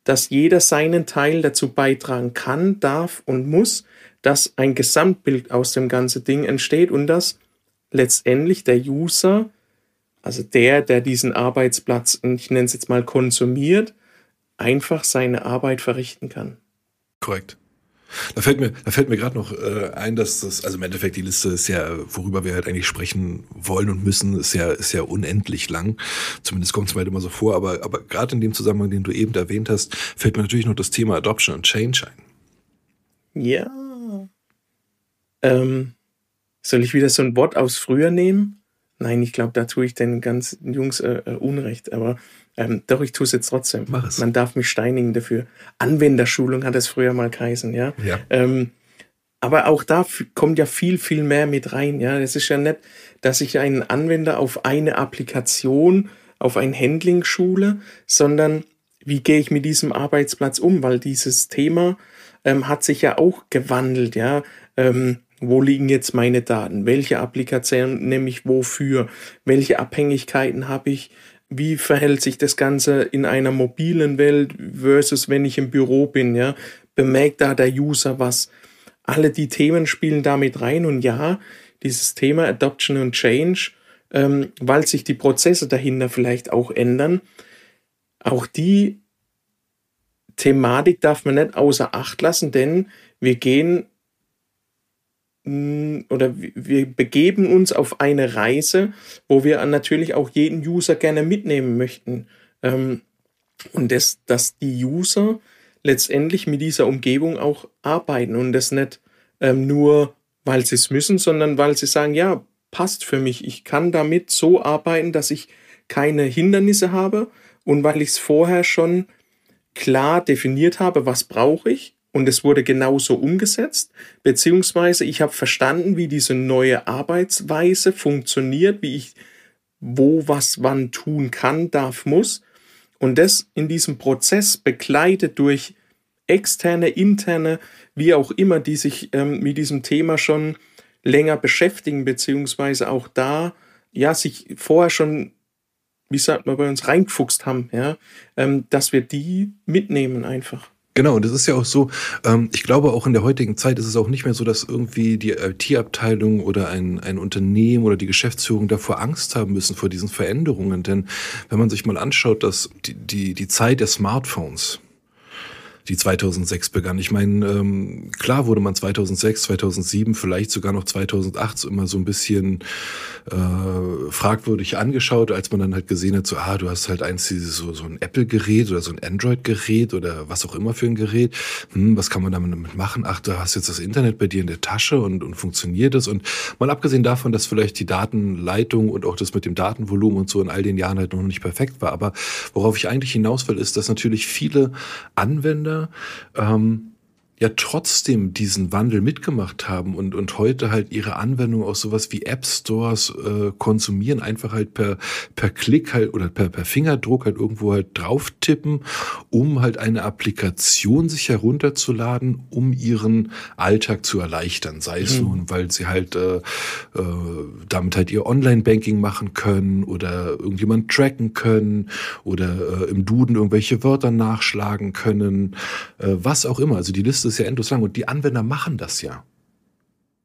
dass jeder seinen Teil dazu beitragen kann, darf und muss, dass ein Gesamtbild aus dem ganzen Ding entsteht und dass letztendlich der User, also der, der diesen Arbeitsplatz, ich nenne es jetzt mal, konsumiert, einfach seine Arbeit verrichten kann. Korrekt. Da fällt mir, da fällt mir gerade noch äh, ein, dass das, also im Endeffekt die Liste ist ja, worüber wir halt eigentlich sprechen wollen und müssen, ist ja, ist ja unendlich lang. Zumindest kommt es mir halt immer so vor. Aber, aber gerade in dem Zusammenhang, den du eben erwähnt hast, fällt mir natürlich noch das Thema Adoption und Change ein. Ja. Ähm, soll ich wieder so ein Wort aus früher nehmen? Nein, ich glaube, da tue ich den ganzen Jungs äh, äh Unrecht. Aber ähm, doch, ich tue es jetzt trotzdem. Mach es. Man darf mich steinigen dafür. Anwenderschulung hat es früher mal geheißen, ja. ja. Ähm, aber auch da kommt ja viel, viel mehr mit rein. Ja, es ist ja nicht, dass ich einen Anwender auf eine Applikation, auf ein Handling schule, sondern wie gehe ich mit diesem Arbeitsplatz um? Weil dieses Thema ähm, hat sich ja auch gewandelt. Ja, ähm, wo liegen jetzt meine Daten? Welche Applikation nehme ich wofür? Welche Abhängigkeiten habe ich? Wie verhält sich das Ganze in einer mobilen Welt versus wenn ich im Büro bin, ja? Bemerkt da der User was? Alle die Themen spielen damit rein und ja, dieses Thema Adoption und Change, ähm, weil sich die Prozesse dahinter vielleicht auch ändern, auch die Thematik darf man nicht außer Acht lassen, denn wir gehen oder wir begeben uns auf eine Reise, wo wir natürlich auch jeden User gerne mitnehmen möchten. Ähm, Und das, dass die User letztendlich mit dieser Umgebung auch arbeiten und das nicht ähm, nur, weil sie es müssen, sondern weil sie sagen, ja, passt für mich. Ich kann damit so arbeiten, dass ich keine Hindernisse habe und weil ich es vorher schon klar definiert habe, was brauche ich und es wurde genauso umgesetzt, beziehungsweise ich habe verstanden, wie diese neue Arbeitsweise funktioniert, wie ich wo was wann tun kann, darf, muss und das in diesem Prozess begleitet durch externe, interne, wie auch immer, die sich ähm, mit diesem Thema schon länger beschäftigen, beziehungsweise auch da ja sich vorher schon wie sagt man bei uns, reingefuchst haben, ja, ähm, dass wir die mitnehmen einfach. Genau, und es ist ja auch so, ähm, ich glaube auch in der heutigen Zeit ist es auch nicht mehr so, dass irgendwie die IT-Abteilung oder ein, ein Unternehmen oder die Geschäftsführung davor Angst haben müssen vor diesen Veränderungen. Denn wenn man sich mal anschaut, dass die, die, die Zeit der Smartphones, die 2006 begann. Ich meine, ähm, klar wurde man 2006, 2007, vielleicht sogar noch 2008 so immer so ein bisschen äh, fragwürdig angeschaut, als man dann halt gesehen hat, so, ah, du hast halt eins, dieses, so, so ein Apple-Gerät oder so ein Android-Gerät oder was auch immer für ein Gerät. Hm, was kann man damit machen? Ach, du hast jetzt das Internet bei dir in der Tasche und, und funktioniert es. Und mal abgesehen davon, dass vielleicht die Datenleitung und auch das mit dem Datenvolumen und so in all den Jahren halt noch nicht perfekt war. Aber worauf ich eigentlich hinaus will, ist, dass natürlich viele Anwender ähm, ja trotzdem diesen Wandel mitgemacht haben und, und heute halt ihre Anwendung aus sowas wie App Stores äh, konsumieren, einfach halt per, per Klick halt oder per, per Fingerdruck halt irgendwo halt drauf tippen, um halt eine Applikation sich herunterzuladen, um ihren Alltag zu erleichtern. Sei es mhm. nun, weil sie halt äh, äh, damit halt ihr Online-Banking machen können oder irgendjemand tracken können oder äh, im Duden irgendwelche Wörter nachschlagen können, äh, was auch immer. Also die Liste ist ja endlos lang und die Anwender machen das ja.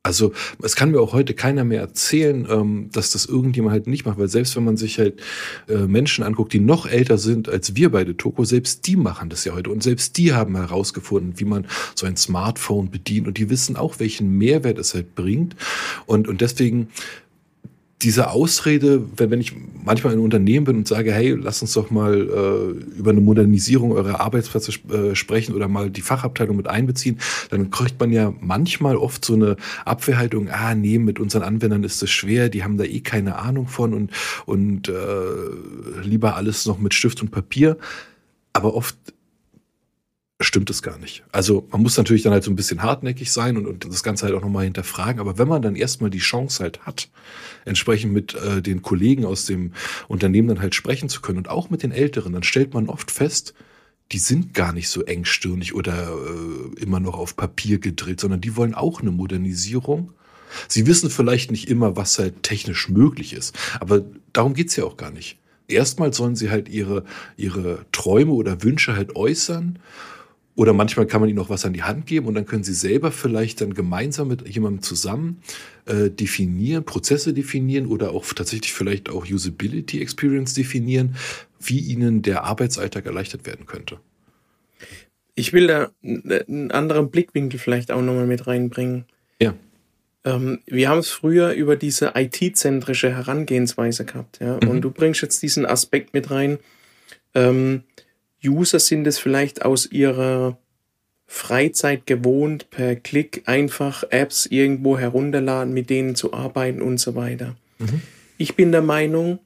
Also es kann mir auch heute keiner mehr erzählen, ähm, dass das irgendjemand halt nicht macht, weil selbst wenn man sich halt äh, Menschen anguckt, die noch älter sind als wir beide, Toko, selbst die machen das ja heute. Und selbst die haben herausgefunden, wie man so ein Smartphone bedient. Und die wissen auch, welchen Mehrwert es halt bringt. Und, und deswegen diese Ausrede, wenn, wenn ich manchmal in einem Unternehmen bin und sage, hey, lass uns doch mal äh, über eine Modernisierung eurer Arbeitsplätze äh, sprechen oder mal die Fachabteilung mit einbeziehen, dann kriegt man ja manchmal oft so eine Abwehrhaltung, ah nee, mit unseren Anwendern ist das schwer, die haben da eh keine Ahnung von und, und äh, lieber alles noch mit Stift und Papier. Aber oft stimmt es gar nicht. Also man muss natürlich dann halt so ein bisschen hartnäckig sein und, und das Ganze halt auch nochmal hinterfragen. Aber wenn man dann erstmal die Chance halt hat, entsprechend mit äh, den Kollegen aus dem Unternehmen dann halt sprechen zu können und auch mit den Älteren, dann stellt man oft fest, die sind gar nicht so engstirnig oder äh, immer noch auf Papier gedreht, sondern die wollen auch eine Modernisierung. Sie wissen vielleicht nicht immer, was halt technisch möglich ist, aber darum geht's ja auch gar nicht. Erstmal sollen sie halt ihre, ihre Träume oder Wünsche halt äußern oder manchmal kann man ihnen auch was an die Hand geben und dann können sie selber vielleicht dann gemeinsam mit jemandem zusammen äh, definieren, Prozesse definieren oder auch tatsächlich vielleicht auch Usability Experience definieren, wie ihnen der Arbeitsalltag erleichtert werden könnte. Ich will da einen anderen Blickwinkel vielleicht auch nochmal mit reinbringen. Ja. Ähm, wir haben es früher über diese IT-zentrische Herangehensweise gehabt, ja. Mhm. Und du bringst jetzt diesen Aspekt mit rein. Ähm, User sind es vielleicht aus ihrer Freizeit gewohnt, per Klick einfach Apps irgendwo herunterladen, mit denen zu arbeiten und so weiter. Mhm. Ich bin der Meinung,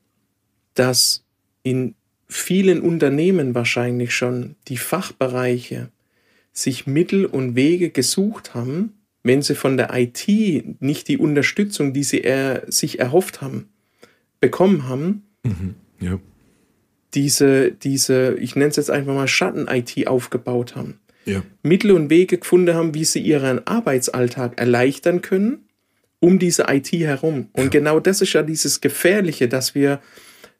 dass in vielen Unternehmen wahrscheinlich schon die Fachbereiche sich Mittel und Wege gesucht haben, wenn sie von der IT nicht die Unterstützung, die sie er, sich erhofft haben, bekommen haben, mhm. ja diese, diese, ich nenne es jetzt einfach mal Schatten-IT aufgebaut haben. Ja. Mittel und Wege gefunden haben, wie sie ihren Arbeitsalltag erleichtern können, um diese IT herum. Und ja. genau das ist ja dieses Gefährliche, dass wir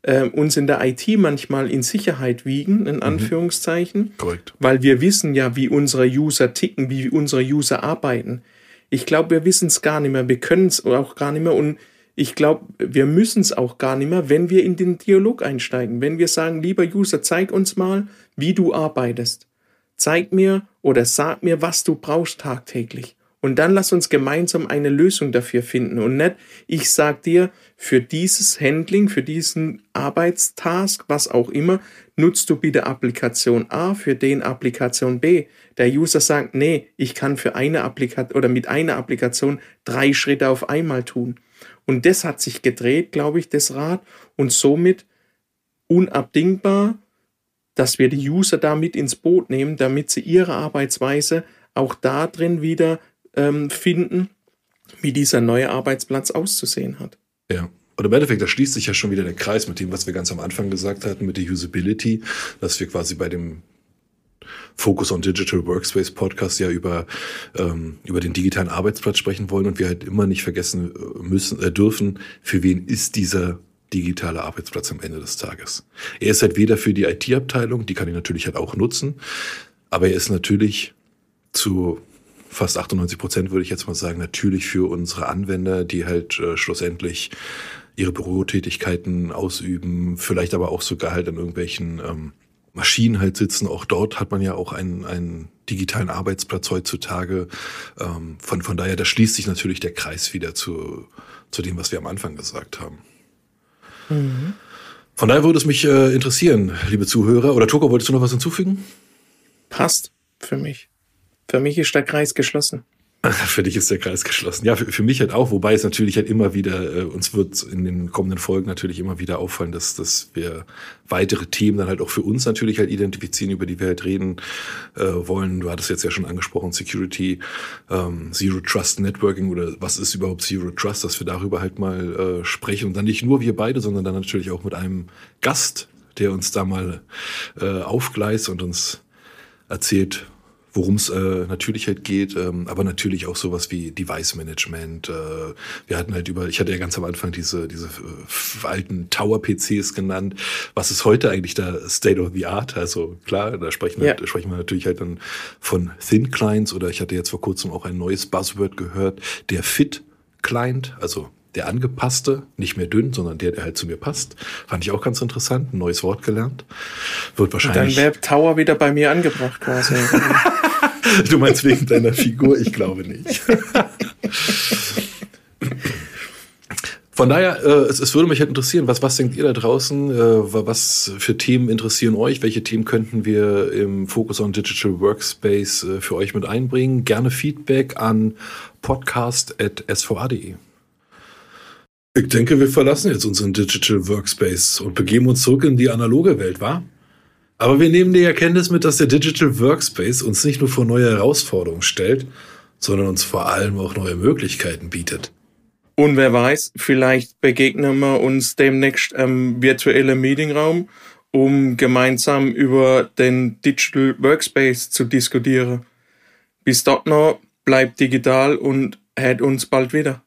äh, uns in der IT manchmal in Sicherheit wiegen, in mhm. Anführungszeichen. Korrekt. Weil wir wissen ja, wie unsere User ticken, wie unsere User arbeiten. Ich glaube, wir wissen es gar nicht mehr, wir können es auch gar nicht mehr und ich glaube, wir müssen es auch gar nicht mehr, wenn wir in den Dialog einsteigen. Wenn wir sagen, lieber User, zeig uns mal, wie du arbeitest. Zeig mir oder sag mir, was du brauchst tagtäglich. Und dann lass uns gemeinsam eine Lösung dafür finden. Und nicht, ich sag dir, für dieses Handling, für diesen Arbeitstask, was auch immer, nutzt du bitte Applikation A, für den Applikation B. Der User sagt, nee, ich kann für eine Applikation oder mit einer Applikation drei Schritte auf einmal tun. Und das hat sich gedreht, glaube ich, das Rad. Und somit unabdingbar, dass wir die User da mit ins Boot nehmen, damit sie ihre Arbeitsweise auch da drin wieder ähm, finden, wie dieser neue Arbeitsplatz auszusehen hat. Ja. Und im Endeffekt, da schließt sich ja schon wieder der Kreis mit dem, was wir ganz am Anfang gesagt hatten, mit der Usability, dass wir quasi bei dem Focus on Digital Workspace Podcast ja über, ähm, über den digitalen Arbeitsplatz sprechen wollen und wir halt immer nicht vergessen äh, müssen, äh, dürfen, für wen ist dieser digitale Arbeitsplatz am Ende des Tages. Er ist halt weder für die IT-Abteilung, die kann ich natürlich halt auch nutzen, aber er ist natürlich zu fast 98 Prozent, würde ich jetzt mal sagen, natürlich für unsere Anwender, die halt äh, schlussendlich ihre Bürotätigkeiten ausüben, vielleicht aber auch sogar halt an irgendwelchen ähm, Maschinen halt sitzen. Auch dort hat man ja auch einen, einen digitalen Arbeitsplatz heutzutage. Ähm, von, von daher, da schließt sich natürlich der Kreis wieder zu, zu dem, was wir am Anfang gesagt haben. Mhm. Von daher würde es mich äh, interessieren, liebe Zuhörer. Oder Toko, wolltest du noch was hinzufügen? Passt für mich. Für mich ist der Kreis geschlossen. Für dich ist der Kreis geschlossen. Ja, für, für mich halt auch, wobei es natürlich halt immer wieder, äh, uns wird in den kommenden Folgen natürlich immer wieder auffallen, dass, dass wir weitere Themen dann halt auch für uns natürlich halt identifizieren, über die wir halt reden äh, wollen. Du hattest jetzt ja schon angesprochen, Security, ähm, Zero Trust Networking oder was ist überhaupt Zero Trust, dass wir darüber halt mal äh, sprechen. Und dann nicht nur wir beide, sondern dann natürlich auch mit einem Gast, der uns da mal äh, aufgleist und uns erzählt, worum es äh, natürlich halt geht, ähm, aber natürlich auch sowas wie Device Management. Äh, wir hatten halt über, ich hatte ja ganz am Anfang diese, diese äh, alten Tower-PCs genannt. Was ist heute eigentlich der State of the Art? Also klar, da sprechen, wir, ja. sprechen wir natürlich halt dann von Thin Clients oder ich hatte jetzt vor kurzem auch ein neues Buzzword gehört, der Fit Client, also der angepasste, nicht mehr dünn, sondern der, der halt zu mir passt. Fand ich auch ganz interessant, ein neues Wort gelernt. Wird wahrscheinlich. Und dann wäre Tower wieder bei mir angebracht quasi. du meinst wegen deiner Figur? Ich glaube nicht. Von daher, äh, es, es würde mich halt interessieren, was, was denkt ihr da draußen? Äh, was für Themen interessieren euch? Welche Themen könnten wir im Focus on Digital Workspace äh, für euch mit einbringen? Gerne Feedback an podcast.sva.de. Ich denke, wir verlassen jetzt unseren Digital Workspace und begeben uns zurück in die analoge Welt, wa? Aber wir nehmen die Erkenntnis mit, dass der Digital Workspace uns nicht nur vor neue Herausforderungen stellt, sondern uns vor allem auch neue Möglichkeiten bietet. Und wer weiß, vielleicht begegnen wir uns demnächst im virtuellen Meetingraum, um gemeinsam über den Digital Workspace zu diskutieren. Bis dort noch, bleibt digital und hört uns bald wieder.